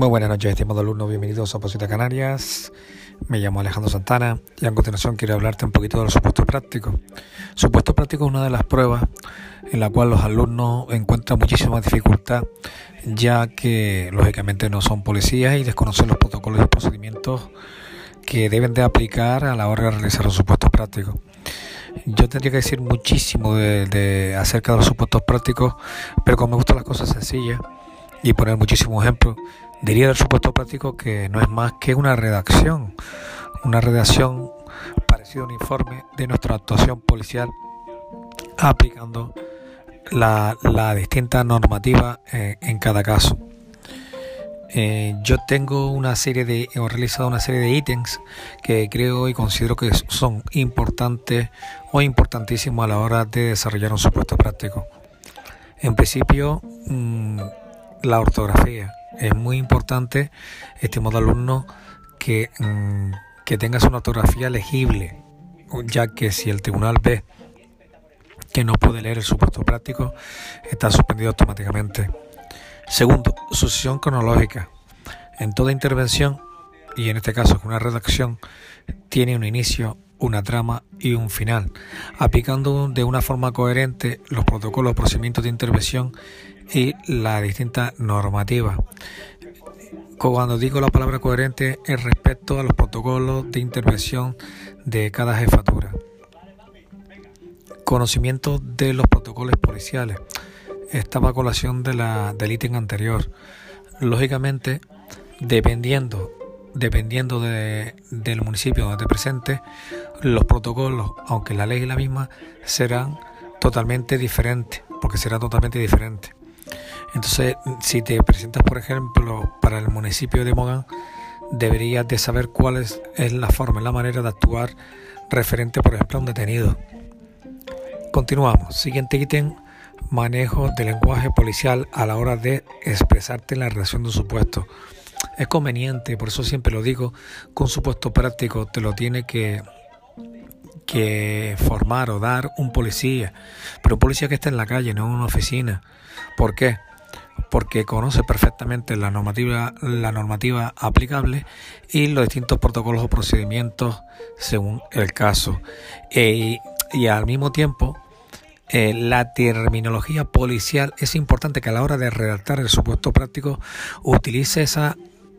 Muy buenas noches, estimados alumnos, bienvenidos a Posita Canarias. Me llamo Alejandro Santana y a continuación quiero hablarte un poquito de los supuestos prácticos. Supuesto práctico es una de las pruebas en la cual los alumnos encuentran muchísima dificultad, ya que lógicamente no son policías y desconocen los protocolos y procedimientos que deben de aplicar a la hora de realizar los supuestos prácticos. Yo tendría que decir muchísimo de, de acerca de los supuestos prácticos, pero como me gustan las cosas sencillas y poner muchísimos ejemplos, diría del supuesto práctico que no es más que una redacción, una redacción parecida a un informe de nuestra actuación policial aplicando la, distinta normativa eh, en cada caso. Eh, yo tengo una serie de, he realizado una serie de ítems que creo y considero que son importantes o importantísimos a la hora de desarrollar un supuesto práctico. En principio, mm, la ortografía. Es muy importante, estimado alumno, que, mm, que tengas una ortografía legible, ya que si el tribunal ve que no puede leer el supuesto práctico, está suspendido automáticamente. Segundo, sucesión cronológica. En toda intervención, y en este caso con una redacción, tiene un inicio, una trama y un final, aplicando de una forma coherente los protocolos, procedimientos de intervención y la distinta normativa. Cuando digo la palabra coherente es respecto a los protocolos de intervención de cada jefatura. Conocimiento de los protocolos policiales. Esta va colación de la, del ítem anterior. Lógicamente, dependiendo, dependiendo de, del municipio donde te presente, los protocolos, aunque la ley es la misma, serán totalmente diferentes, porque será totalmente diferente. Entonces, si te presentas, por ejemplo, para el municipio de Mogán, deberías de saber cuál es, la forma, la manera de actuar referente, por ejemplo, a un detenido. Continuamos. Siguiente ítem, manejo del lenguaje policial a la hora de expresarte en la relación de un supuesto. Es conveniente, por eso siempre lo digo, que un supuesto práctico te lo tiene que, que formar o dar un policía, pero un policía que está en la calle, no en una oficina. ¿Por qué? Porque conoce perfectamente la normativa, la normativa aplicable y los distintos protocolos o procedimientos según el caso. E, y al mismo tiempo, eh, la terminología policial es importante que a la hora de redactar el supuesto práctico utilice esa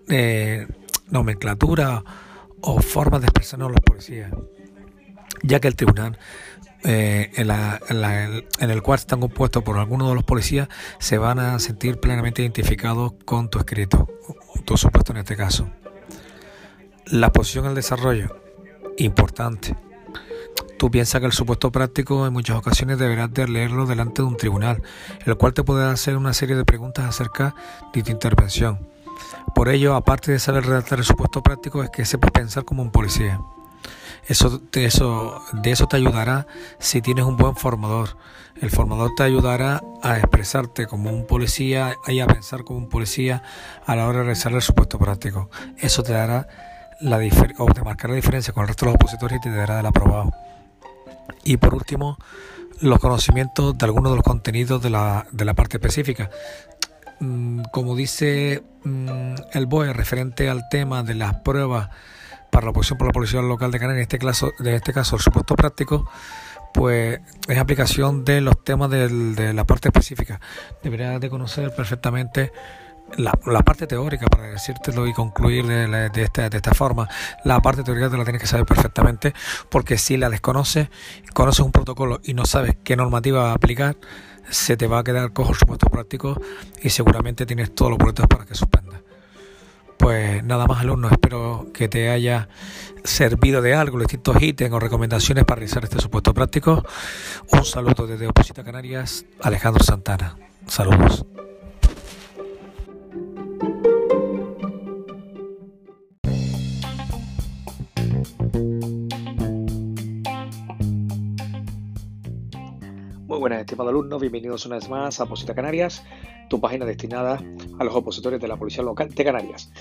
eh, nomenclatura o forma de expresarnos los policías, ya que el tribunal eh, en, el cual están compuestos por algunos de los policías se van a sentir plenamente identificados con tu escrito, tu supuesto en este caso. La posición el desarrollo, importante. Tú piensas que el supuesto práctico en muchas ocasiones deberás de leerlo delante de un tribunal, el cual te puede hacer una serie de preguntas acerca de tu intervención. Por ello, aparte de saber redactar el supuesto práctico, es que sepas pensar como un policía. Eso, eso, de eso te ayudará si tienes un buen formador. El formador te ayudará a expresarte como un policía y a pensar como un policía a la hora de realizar el supuesto práctico. Eso te dará la o te marcará la diferencia con el resto de los opositores y te dará el aprobado. Y por último, los conocimientos de algunos de los contenidos de la, de la parte específica. Mm, como dice mm, el BOE referente al tema de las pruebas para la oposición por la Policía Local de Canarias, en este caso, de este caso el supuesto práctico, pues es aplicación de los temas de la parte específica. Deberías de conocer perfectamente la, parte teórica, para decírtelo y concluir de, esta, de esta forma. La parte teórica te la tienes que saber perfectamente, porque si la desconoces, conoces un protocolo y no sabes qué normativa aplicar, se te va a quedar cojo el supuesto práctico y seguramente tienes todos los boletos para que suspendas. Pues nada más alumnos, espero que te haya servido de algo los distintos ítems o recomendaciones para realizar este supuesto práctico. Un saludo desde Oposita Canarias, Alejandro Santana. Saludos. Muy buenas, estimados alumnos, bienvenidos una vez más a Oposita Canarias tu página destinada a los opositores de la Policía Local de Canarias.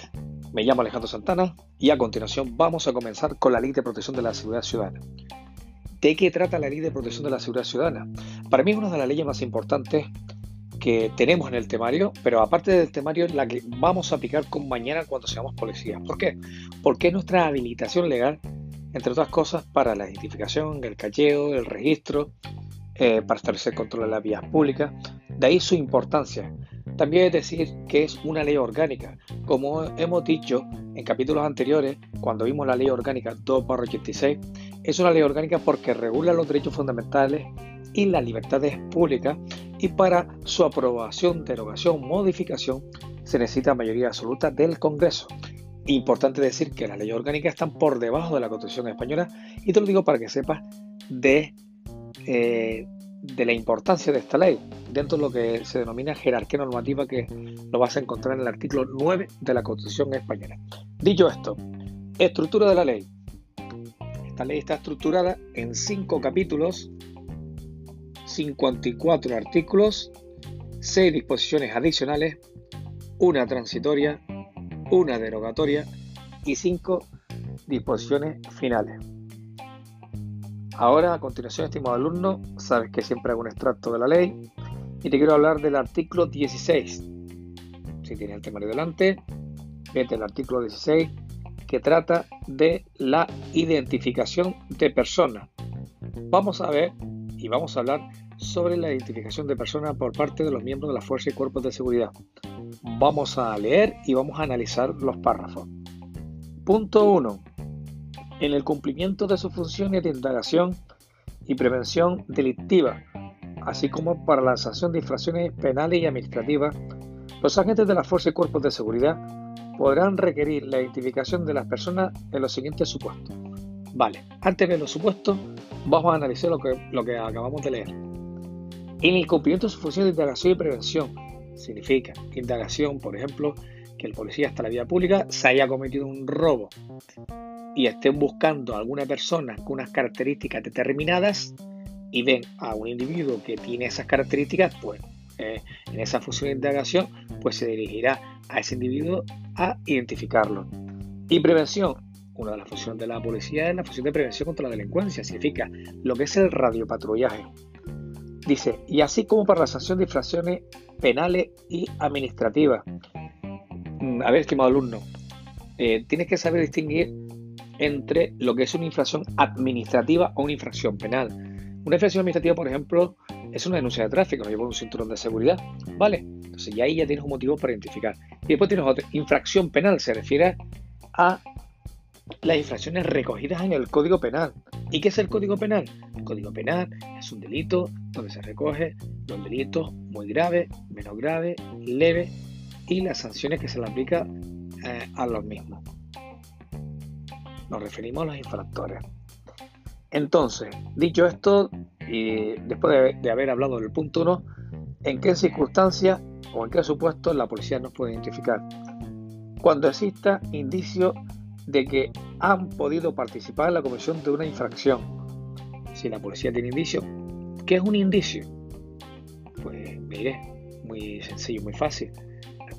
Me llamo Alejandro Santana y a continuación vamos a comenzar con la Ley de Protección de la Seguridad Ciudadana. ¿De qué trata la Ley de Protección de la Seguridad Ciudadana? Para mí es una de las leyes más importantes que tenemos en el temario, pero aparte del temario, la que vamos a aplicar con mañana cuando seamos policías. ¿Por qué? Porque es nuestra habilitación legal, entre otras cosas, para la identificación, el cacheo, el registro, eh, para establecer control de las vías públicas. De ahí su importancia. También es decir que es una ley orgánica. Como hemos dicho en capítulos anteriores, cuando vimos la ley orgánica 2-86, es una ley orgánica porque regula los derechos fundamentales y las libertades públicas y para su aprobación, derogación, modificación se necesita mayoría absoluta del Congreso. Importante decir que las leyes orgánicas están por debajo de la Constitución española y te lo digo para que sepas de, eh, de la importancia de esta ley dentro de lo que se denomina jerarquía normativa que lo vas a encontrar en el artículo 9 de la Constitución española. Dicho esto, estructura de la ley. Esta ley está estructurada en cinco capítulos 54 artículos, 6 disposiciones adicionales, una transitoria, una derogatoria y 5 disposiciones finales. Ahora, a continuación, estimado alumno, sabes que siempre hago un extracto de la ley y te quiero hablar del artículo 16. Si tienes el temario delante, vete al artículo 16 que trata de la identificación de personas. Vamos a ver y vamos a hablar sobre la identificación de personas por parte de los miembros de la Fuerza y Cuerpos de Seguridad. Vamos a leer y vamos a analizar los párrafos. Punto 1. En el cumplimiento de sus funciones de indagación y prevención delictiva, así como para la sanción de infracciones penales y administrativas, los agentes de la Fuerza y Cuerpos de Seguridad podrán requerir la identificación de las personas en los siguientes supuestos. Vale, antes de los supuestos, vamos a analizar lo que, lo que acabamos de leer. En el cumplimiento de su función de indagación y prevención, significa indagación, por ejemplo, que el policía hasta la vía pública se haya cometido un robo y estén buscando a alguna persona con unas características determinadas y ven a un individuo que tiene esas características, pues eh, en esa función de indagación, pues se dirigirá a ese individuo a identificarlo. Y prevención, una de las funciones de la policía es la función de prevención contra la delincuencia, significa lo que es el radiopatrullaje. Dice, y así como para la sanción de infracciones penales y administrativas. Mm, a ver, estimado alumno, eh, tienes que saber distinguir entre lo que es una infracción administrativa o una infracción penal. Una infracción administrativa, por ejemplo, es una denuncia de tráfico, no lleva un cinturón de seguridad, ¿vale? Entonces ya ahí ya tienes un motivo para identificar. Y después tienes otra, infracción penal, se refiere a las infracciones recogidas en el Código Penal. ¿Y qué es el Código Penal? El Código Penal es un delito donde se recoge los delitos muy graves, menos graves, leves y las sanciones que se le aplica eh, a los mismos. Nos referimos a los infractores. Entonces, dicho esto, y después de, haber hablado del punto 1, ¿en qué circunstancias o en qué supuestos la policía nos puede identificar? Cuando exista indicio de que han podido participar en la comisión de una infracción. Si la policía tiene indicio, ¿qué es un indicio? Pues mire, muy sencillo, muy fácil.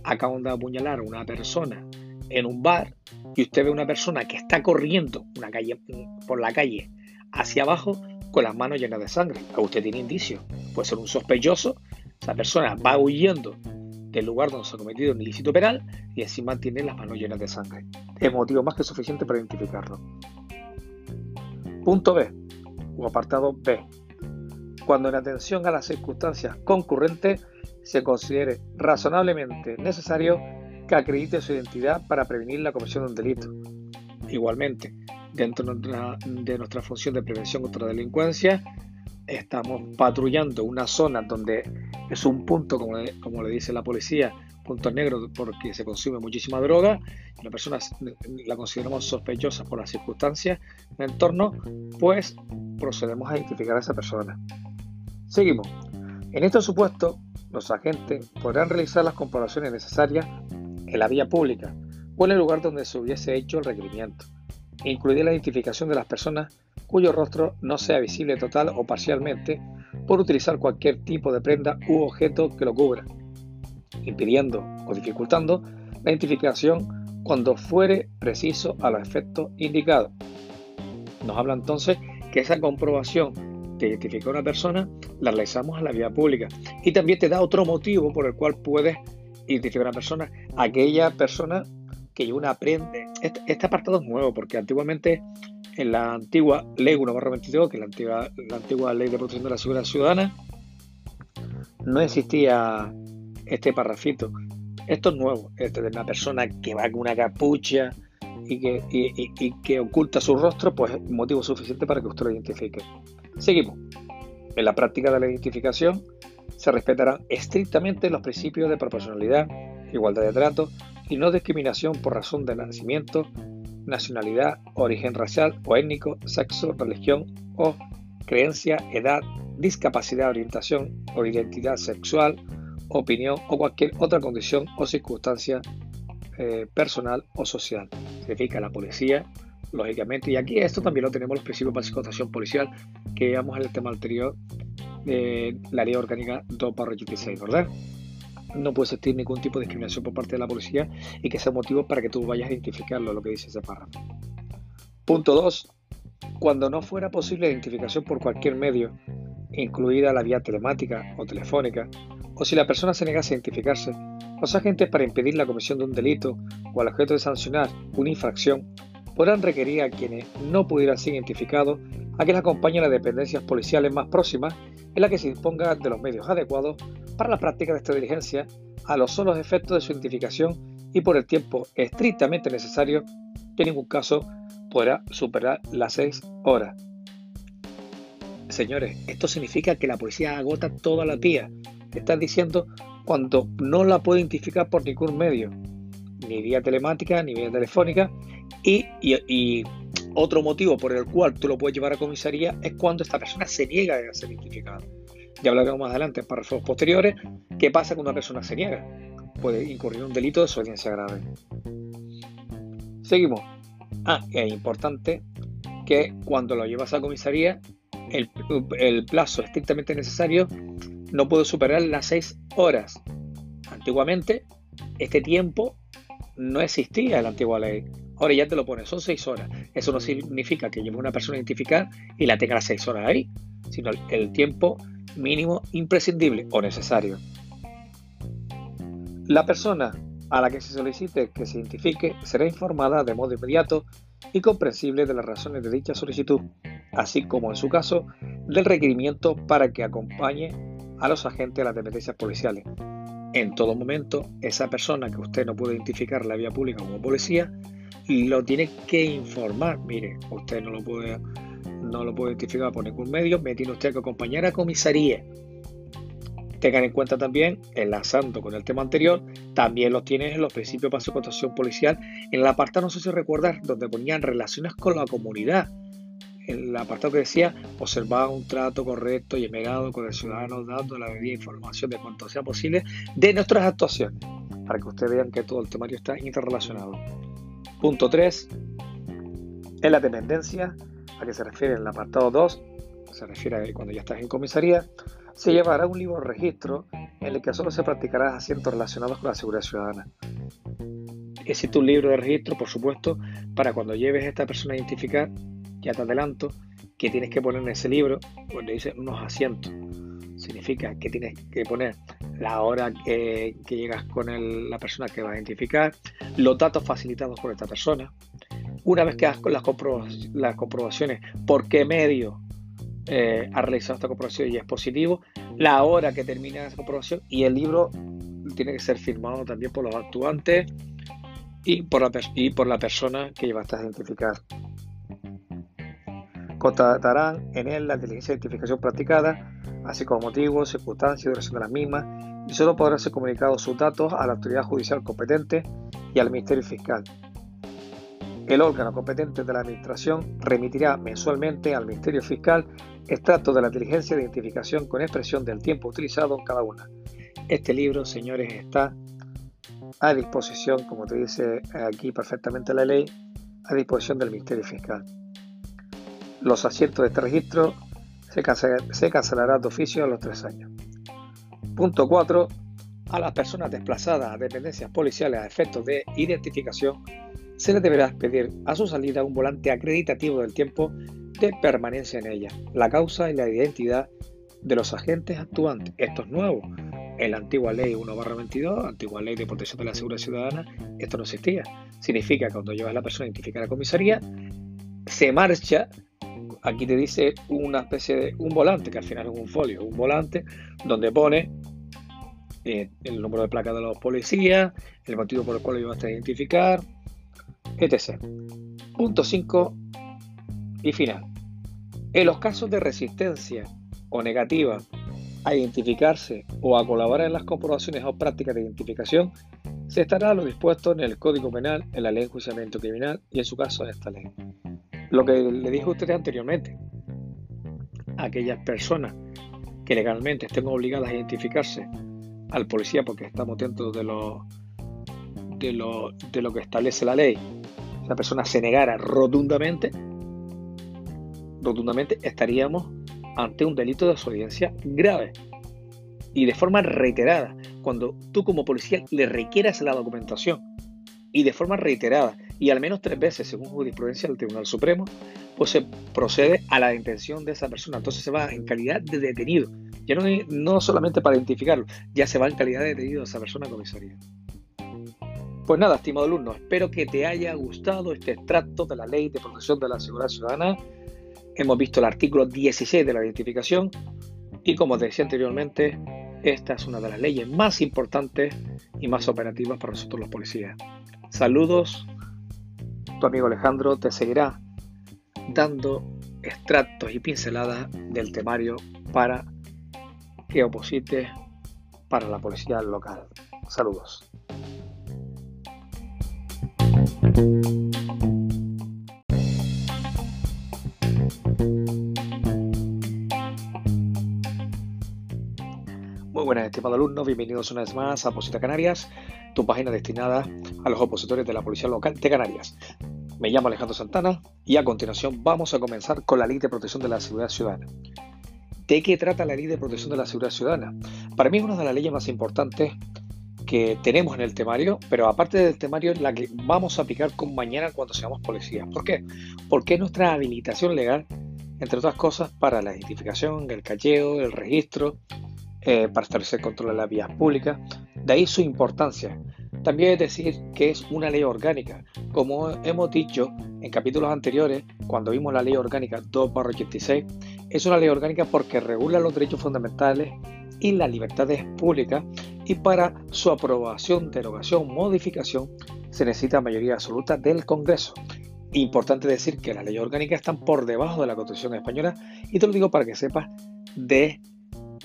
Acaban de apuñalar a una persona en un bar y usted ve a una persona que está corriendo una calle, por la calle hacia abajo con las manos llenas de sangre. Usted tiene indicio. Puede ser un sospechoso. Esa persona va huyendo del lugar donde se ha cometido un ilícito penal y encima tiene las manos llenas de sangre. Es motivo más que suficiente para identificarlo. Punto B o apartado B. Cuando en atención a las circunstancias concurrentes se considere razonablemente necesario que acredite su identidad para prevenir la comisión de un delito. Igualmente, dentro de nuestra función de prevención contra la delincuencia, estamos patrullando una zona donde es un punto, como le, dice la policía, punto negro porque se consume muchísima droga, y la persona la consideramos sospechosa por las circunstancias del entorno, pues procedemos a identificar a esa persona. Seguimos. En este supuesto, los agentes podrán realizar las comprobaciones necesarias en la vía pública o en el lugar donde se hubiese hecho el requerimiento, incluida la identificación de las personas cuyo rostro no sea visible total o parcialmente por utilizar cualquier tipo de prenda u objeto que lo cubra, impidiendo o dificultando la identificación cuando fuere preciso a los efectos indicados. Nos habla entonces que esa comprobación te identifica una persona, la realizamos a la vía pública. Y también te da otro motivo por el cual puedes identificar a una persona, aquella persona que lleva una prenda. Este, este, apartado es nuevo porque antiguamente en la antigua ley 1 22, que es la antigua, la antigua ley de protección de la seguridad ciudadana, no existía este parrafito. Esto es nuevo, este de una persona que va con una capucha y que, y, que oculta su rostro, pues es motivo suficiente para que usted lo identifique. Seguimos. En la práctica de la identificación se respetarán estrictamente los principios de proporcionalidad, igualdad de trato y no discriminación por razón de nacimiento, nacionalidad, origen racial o étnico, sexo, religión o creencia, edad, discapacidad, orientación o identidad sexual, opinión o cualquier otra condición o circunstancia eh, personal o social. Significa la policía, lógicamente, y aquí esto también lo tenemos los principios de situación policial que veíamos en el tema anterior de la ley orgánica 2 16, ¿verdad? No puede existir ningún tipo de discriminación por parte de la policía y que sea motivo para que tú vayas a identificarlo, lo que dice ese párrafo. Punto 2. Cuando no fuera posible identificación por cualquier medio, incluida la vía telemática o telefónica, o si la persona se negase a identificarse, los agentes para impedir la comisión de un delito o al objeto de sancionar una infracción podrán requerir a quienes no pudieran ser identificados a que les acompañen a las dependencias policiales más próximas en la que se disponga de los medios adecuados para la práctica de esta diligencia a los solos efectos de su identificación y por el tiempo estrictamente necesario que en ningún caso podrá superar las seis horas. Señores, esto significa que la policía agota todas las vías. Están diciendo cuando no la puede identificar por ningún medio, ni vía telemática, ni vía telefónica, y, otro motivo por el cual tú lo puedes llevar a comisaría es cuando esta persona se niega a ser identificada. Ya hablaremos más adelante en párrafos posteriores. ¿Qué pasa cuando una persona se niega? Puede incurrir un delito de desobediencia grave. Seguimos. Ah, es importante que cuando lo llevas a comisaría, el, el plazo estrictamente necesario no puede superar las 6 horas. Antiguamente, este tiempo no existía en la antigua ley. Ahora ya te lo pones, son 6 horas. Eso no significa que lleve una persona a identificar y la tenga las 6 horas ahí, sino el tiempo mínimo imprescindible o necesario. La persona a la que se solicite que se identifique será informada de modo inmediato y comprensible de las razones de dicha solicitud, así como en su caso del requerimiento para que acompañe a los agentes de las dependencias policiales. En todo momento, esa persona que usted no puede identificar en la vía pública como policía, lo tiene que informar. Mire, usted no lo puede, no lo puede identificar por ningún medio, me tiene usted que acompañar a comisaría. Tengan en cuenta también, enlazando con el tema anterior, también los tienes en los principios para su constitución policial, en el apartado, no sé si recordar, donde ponían relaciones con la comunidad el apartado que decía observar un trato correcto y emegado con el ciudadano dando la debida información de cuanto sea posible de nuestras actuaciones, para que ustedes vean que todo el temario está interrelacionado. Punto 3. En la dependencia, a que se refiere el apartado 2, se refiere a cuando ya estás en comisaría, se llevará un libro de registro en el que solo se practicará asientos relacionados con la seguridad ciudadana. Existe un libro de registro, por supuesto, para cuando lleves a esta persona a identificar ya te adelanto que tienes que poner en ese libro, donde dice unos asientos. Significa que tienes que poner la hora que, llegas con la persona que va a identificar, los datos facilitados por esta persona. Una vez que hagas las comprobaciones, por qué medio eh, ha realizado esta comprobación y es positivo, la hora que termina esa comprobación y el libro tiene que ser firmado también por los actuantes y por la, y por la persona que llevaste a identificar. Constatarán en él la inteligencia de identificación practicada, así como motivos, circunstancias y duración de las mismas, y solo podrán ser comunicados sus datos a la autoridad judicial competente y al Ministerio Fiscal. El órgano competente de la Administración remitirá mensualmente al Ministerio Fiscal extractos de la inteligencia de identificación con expresión del tiempo utilizado en cada una. Este libro, señores, está a disposición, como te dice aquí perfectamente la ley, a disposición del Ministerio Fiscal los asientos de este registro se, cancelarán cancelará de oficio a los tres años. Punto 4. A las personas desplazadas a dependencias policiales a efectos de identificación se les deberá pedir a su salida un volante acreditativo del tiempo de permanencia en ella, la causa y la identidad de los agentes actuantes. Esto es nuevo. En la antigua ley 1-22, antigua ley de protección de la seguridad ciudadana, esto no existía. Significa que cuando llevas a la persona a identificar a la comisaría, se marcha, aquí te dice una especie de un volante, que al final es un folio, un volante donde pone eh, el número de placa de los policías, el motivo por el cual lo llevaste a identificar, etc. Punto 5 y final. En los casos de resistencia o negativa a identificarse o a colaborar en las comprobaciones o prácticas de identificación, se estará lo dispuesto en el Código Penal, en la Ley de Enjuiciamiento Criminal y en su caso en esta ley. Lo que le dije a ustedes anteriormente, aquellas personas que legalmente estén obligadas a identificarse al policía porque estamos dentro de lo, de lo, de lo que establece la ley, esa persona se negara rotundamente, rotundamente estaríamos ante un delito de desobediencia grave y de forma reiterada. Cuando tú como policía le requieras la documentación y de forma reiterada y al menos tres veces, según jurisprudencia del Tribunal Supremo, pues se procede a la detención de esa persona. Entonces se va en calidad de detenido. Ya no, no solamente para identificarlo, ya se va en calidad de detenido de esa persona a comisaría. Pues nada, estimado alumno, espero que te haya gustado este extracto de la Ley de Protección de la Seguridad Ciudadana Hemos visto el artículo 16 de la identificación y como te decía anteriormente, esta es una de las leyes más importantes y más operativas para nosotros los policías. Saludos, tu amigo Alejandro te seguirá dando extractos y pinceladas del temario para que oposites para la policía local. Saludos. Muy buenas, estimados alumnos, bienvenidos una vez más a Posita Canarias, tu página destinada a los opositores de la Policía Local de Canarias. Me llamo Alejandro Santana y a continuación vamos a comenzar con la Ley de Protección de la Seguridad Ciudadana. ¿De qué trata la Ley de Protección de la Seguridad Ciudadana? Para mí es una de las leyes más importantes que tenemos en el temario, pero aparte del temario la que vamos a aplicar con mañana cuando seamos policías. ¿Por qué? Porque es nuestra habilitación legal, entre otras cosas, para la identificación, el cacheo, el registro, eh, para establecer control de las vías públicas. De ahí su importancia. También es decir que es una ley orgánica. Como hemos dicho en capítulos anteriores, cuando vimos la ley orgánica 2-86, es una ley orgánica porque regula los derechos fundamentales y las libertades públicas y para su aprobación, derogación, modificación se necesita mayoría absoluta del Congreso. Importante decir que las leyes orgánicas están por debajo de la Constitución española y te lo digo para que sepas de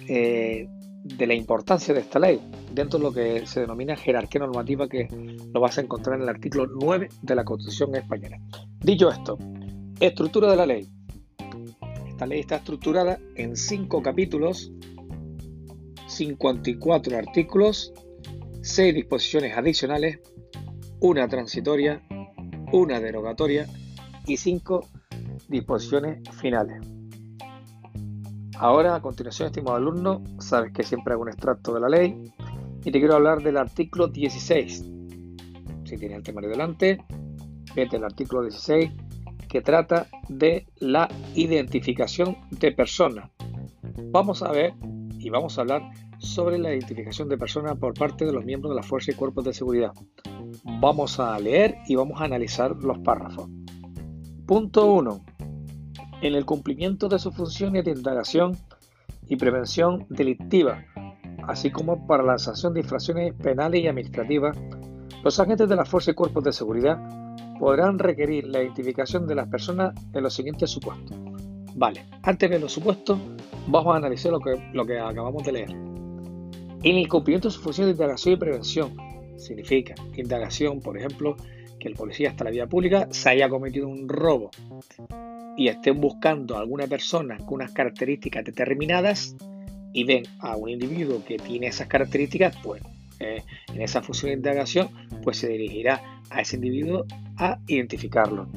eh, de la importancia de esta ley dentro de lo que se denomina jerarquía normativa que lo vas a encontrar en el artículo 9 de la Constitución española. Dicho esto, estructura de la ley. Esta ley está estructurada en cinco capítulos, 54 artículos, 6 disposiciones adicionales, una transitoria, una derogatoria y 5 disposiciones finales. Ahora, a continuación, estimado alumno, sabes que siempre hago un extracto de la ley y te quiero hablar del artículo 16. Si tienes el temario delante, vete al artículo 16 que trata de la identificación de personas. Vamos a ver y vamos a hablar sobre la identificación de personas por parte de los miembros de la Fuerza y Cuerpos de Seguridad. Vamos a leer y vamos a analizar los párrafos. Punto 1 en el cumplimiento de sus funciones de indagación y prevención delictiva, así como para la sanción de infracciones penales y administrativas, los agentes de la Fuerza y Cuerpos de Seguridad podrán requerir la identificación de las personas en los siguientes supuestos. Vale, antes de los supuestos, vamos a analizar lo que, lo que acabamos de leer. En el cumplimiento de sus funciones de indagación y prevención, significa indagación, por ejemplo, que el policía hasta la vía pública se haya cometido un robo y estén buscando a alguna persona con unas características determinadas y ven a un individuo que tiene esas características, pues eh, en esa función de indagación, pues se dirigirá a ese individuo a identificarlo.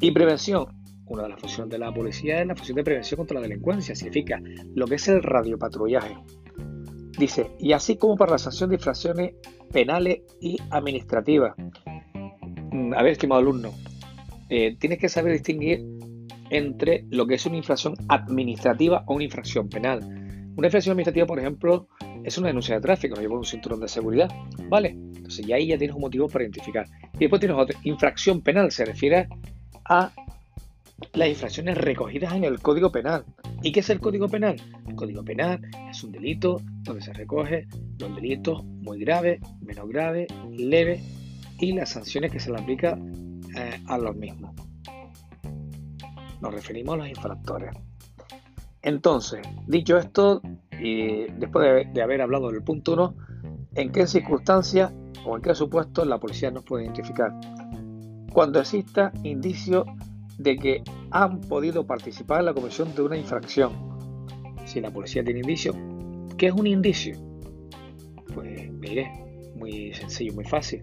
Y prevención, una de las funciones de la policía es la función de prevención contra la delincuencia, significa lo que es el radiopatrullaje. Dice, y así como para la sanción de infracciones penales y administrativas. Mm, a ver, estimado alumno, eh, tienes que saber distinguir entre lo que es una infracción administrativa o una infracción penal. Una infracción administrativa, por ejemplo, es una denuncia de tráfico, no lleva un cinturón de seguridad, ¿vale? Entonces ya ahí ya tienes un motivo para identificar. Y después tienes otra, infracción penal, se refiere a las infracciones recogidas en el Código Penal. ¿Y qué es el Código Penal? El Código Penal es un delito donde se recoge los delitos muy graves, menos graves, leves y las sanciones que se le aplica eh, a los mismos. Nos referimos a los infractores. Entonces, dicho esto, y después de, haber hablado del punto 1, ¿en qué circunstancias o en qué supuestos la policía nos puede identificar? Cuando exista indicio de que han podido participar en la comisión de una infracción. Si la policía tiene indicio, ¿qué es un indicio? Pues mire, muy sencillo, muy fácil.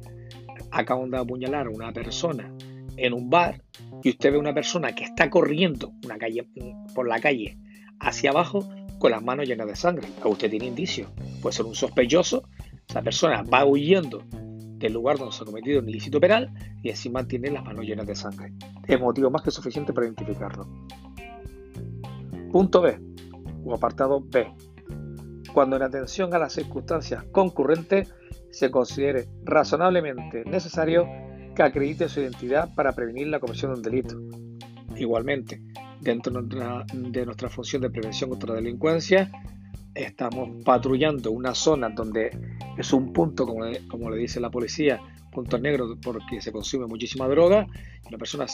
Acaban de apuñalar a una persona en un bar y usted ve una persona que está corriendo una calle, por la calle hacia abajo con las manos llenas de sangre. A usted tiene indicio. Puede ser un sospechoso. Esa persona va huyendo del lugar donde se ha cometido un ilícito penal y encima tiene las manos llenas de sangre. Es motivo más que suficiente para identificarlo. Punto B o apartado B. Cuando en atención a las circunstancias concurrentes se considere razonablemente necesario que acredite su identidad para prevenir la comisión de un delito. Igualmente, dentro de nuestra, función de prevención contra la delincuencia, estamos patrullando una zona donde es un punto, como le, como le dice la policía, punto negro porque se consume muchísima droga, la persona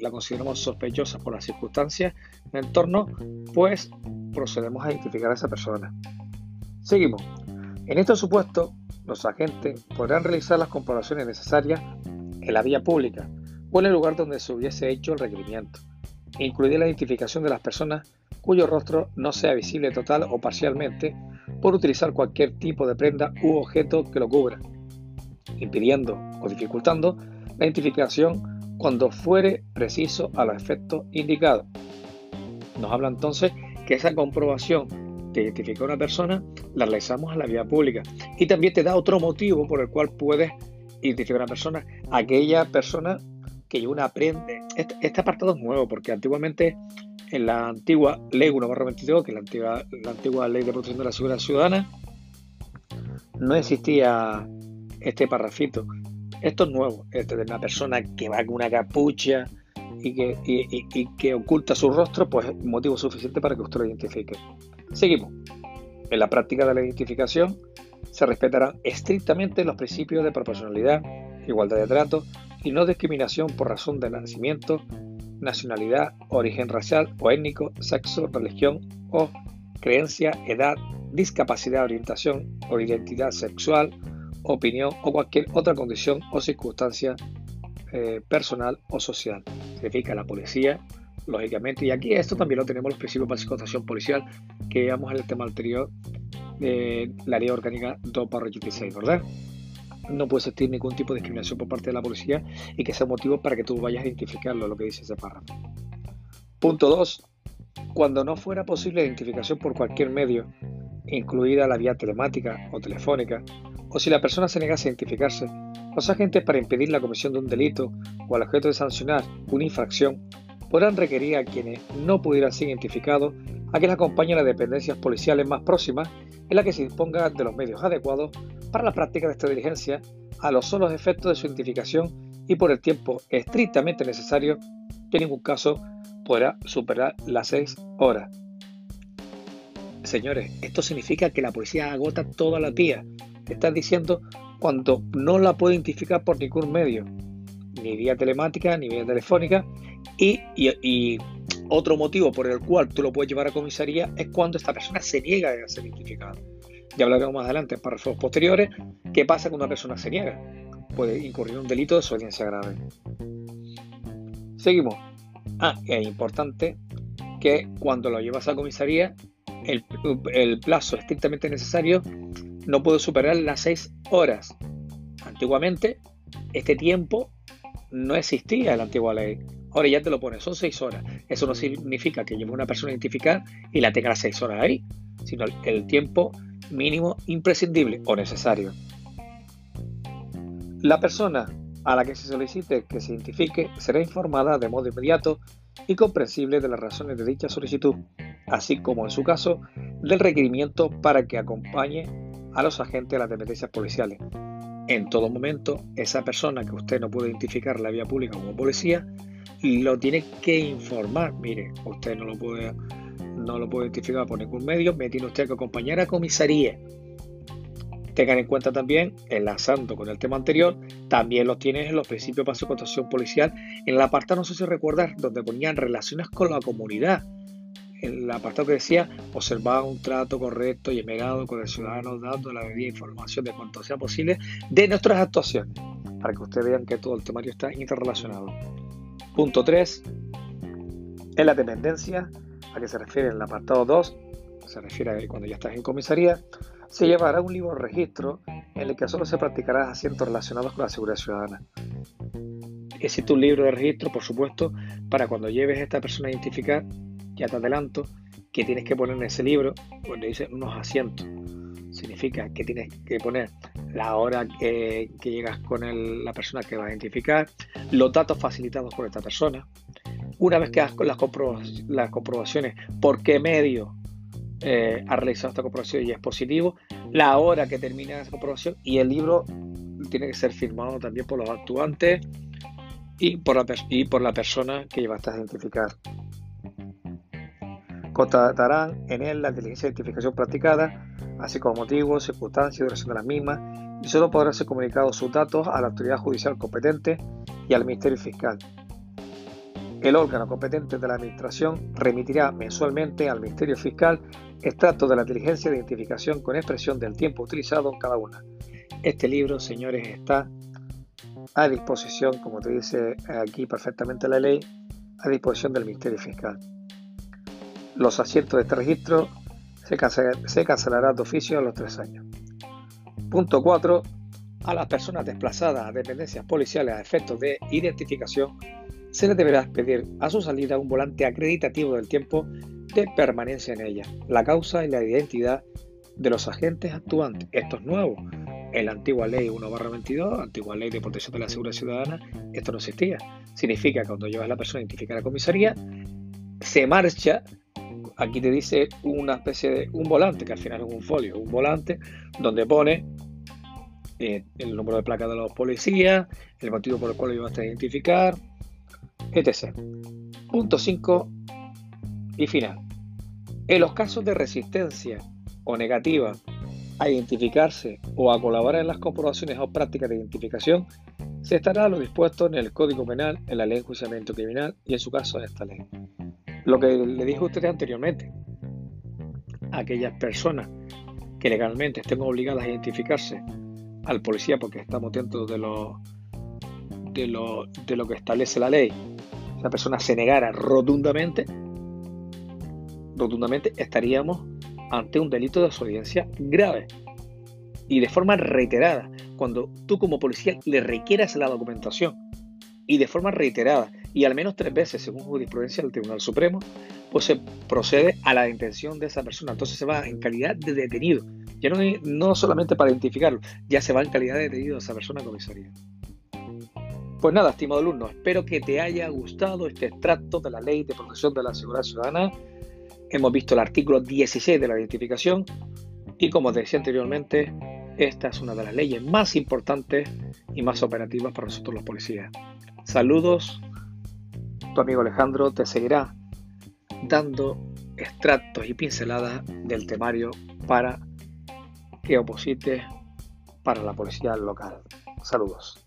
la consideramos sospechosa por las circunstancias del entorno, pues procedemos a identificar a esa persona. Seguimos. En este supuesto, los agentes podrán realizar las comprobaciones necesarias en la vía pública o en el lugar donde se hubiese hecho el requerimiento, incluida la identificación de las personas cuyo rostro no sea visible total o parcialmente por utilizar cualquier tipo de prenda u objeto que lo cubra, impidiendo o dificultando la identificación cuando fuere preciso a los efectos indicados. Nos habla entonces que esa comprobación de identificar a una persona la realizamos a la vía pública y también te da otro motivo por el cual puedes identificar a una persona, aquella persona que una prenda. Este, este apartado es nuevo porque antiguamente en la antigua Ley 1 22, que es la antigua, la antigua Ley de Protección de la Seguridad Ciudadana, no existía este parrafito. Esto es nuevo, este de una persona que va con una capucha y que, y, que oculta su rostro, pues es motivo suficiente para que usted lo identifique. Seguimos. En la práctica de la identificación se respetarán estrictamente los principios de proporcionalidad, igualdad de trato y no discriminación por razón de nacimiento, nacionalidad, origen racial o étnico, sexo, religión o creencia, edad, discapacidad, orientación o identidad sexual, opinión o cualquier otra condición o circunstancia eh, personal o social. Significa la policía, lógicamente, y aquí esto también lo tenemos los principios de psicotación policial que veíamos en el tema anterior de la ley orgánica 2 86, ¿verdad? no puede existir ningún tipo de discriminación por parte de la policía y que sea motivo para que tú vayas a identificarlo, lo que dice ese párrafo. Punto 2. Cuando no fuera posible identificación por cualquier medio, incluida la vía telemática o telefónica, o si la persona se negase a identificarse, los agentes para impedir la comisión de un delito o al objeto de sancionar una infracción podrán requerir a quienes no pudieran ser identificados a que les acompañen las dependencias policiales más próximas en la que se disponga de los medios adecuados para la práctica de esta diligencia a los solos efectos de su identificación y por el tiempo estrictamente necesario que en ningún caso podrá superar las 6 horas. Señores, esto significa que la policía agota todas las vías. Están diciendo cuando no la puede identificar por ningún medio, ni vía telemática, ni vía telefónica, y, y, otro motivo por el cual tú lo puedes llevar a comisaría es cuando esta persona se niega a ser identificada. Ya hablaremos más adelante en párrafos posteriores qué pasa cuando una persona se niega. Puede incurrir un delito de desobediencia grave. Seguimos. Ah, es importante que cuando lo llevas a comisaría, el, el plazo estrictamente necesario no puede superar las 6 horas. Antiguamente, este tiempo no existía la antigua ley. Ahora ya te lo pones, son 6 horas. Eso no significa que lleve una persona a identificar y la tenga 6 horas ahí, sino el tiempo mínimo imprescindible o necesario. La persona a la que se solicite que se identifique será informada de modo inmediato y comprensible de las razones de dicha solicitud, así como en su caso del requerimiento para que acompañe a los agentes de las dependencias policiales. En todo momento, esa persona que usted no puede identificar en la vía pública como policía, lo tiene que informar. Mire, usted no lo puede, no lo puede identificar por ningún medio, me tiene usted que acompañar a comisaría. Tengan en cuenta también, enlazando con el tema anterior, también lo tienes en los principios de actuación policial, en el apartado, no sé si recordar, donde ponían relaciones con la comunidad. En el apartado que decía, observar un trato correcto y emerado con el ciudadano, dando la debida información de cuanto sea posible de nuestras actuaciones, para que ustedes vean que todo el temario está interrelacionado. Punto 3. En la dependencia, a que se refiere el apartado 2, se refiere a cuando ya estás en comisaría, se llevará un libro registro en el que solo se practicarán asientos relacionados con la seguridad ciudadana. Existe un libro de registro, por supuesto, para cuando lleves a esta persona a identificar, ya te adelanto, que tienes que poner en ese libro, donde dice unos asientos. Significa que tienes que poner la hora que, llegas con la persona que va a identificar, los datos facilitados por esta persona. Una vez que hagas las, las comprobaciones, por qué medio eh, ha realizado esta comprobación y es positivo, la hora que termina esa comprobación y el libro tiene que ser firmado también por los actuantes y por la, y por la persona que llevaste a identificar. Constatarán en él la inteligencia de identificación practicada, así como motivos, circunstancias y duración de las mismas, y solo podrán ser comunicados sus datos a la autoridad judicial competente y al Ministerio Fiscal. El órgano competente de la Administración remitirá mensualmente al Ministerio Fiscal extractos de la inteligencia de identificación con expresión del tiempo utilizado en cada una. Este libro, señores, está a disposición, como te dice aquí perfectamente la ley, a disposición del Ministerio Fiscal. Los asientos de este registro se, se cancelarán de oficio a los tres años. Punto 4. A las personas desplazadas a dependencias policiales a efectos de identificación se les deberá pedir a su salida un volante acreditativo del tiempo de permanencia en ella, la causa y la identidad de los agentes actuantes. Esto es nuevo. En la antigua ley 1-22, antigua ley de protección de la seguridad ciudadana, esto no existía. Significa que cuando llevas a la persona a identificar a la comisaría, se marcha, aquí te dice una especie de un volante, que al final es un folio, un volante donde pone eh, el número de placa de los policías, el motivo por el cual lo llevaste a identificar, etc. Punto 5 y final. En los casos de resistencia o negativa a identificarse o a colaborar en las comprobaciones o prácticas de identificación, se estará lo dispuesto en el Código Penal, en la Ley de Enjuiciamiento Criminal y en su caso en esta ley. Lo que le dije a ustedes anteriormente, aquellas personas que legalmente estén obligadas a identificarse al policía porque estamos dentro de lo, de lo, de lo que establece la ley esa persona se negara rotundamente, rotundamente estaríamos ante un delito de desobediencia grave y de forma reiterada. Cuando tú como policía le requieras la documentación y de forma reiterada y al menos tres veces según jurisprudencia del Tribunal Supremo, pues se procede a la detención de esa persona. Entonces se va en calidad de detenido. Ya no, no solamente para identificarlo, ya se va en calidad de detenido esa persona a comisaría. Pues nada, estimado alumno, espero que te haya gustado este extracto de la Ley de Protección de la Seguridad Ciudadana. Hemos visto el artículo 16 de la identificación y como te decía anteriormente, esta es una de las leyes más importantes y más operativas para nosotros los policías. Saludos, amigo Alejandro te seguirá dando extractos y pinceladas del temario para que oposites para la policía local. Saludos.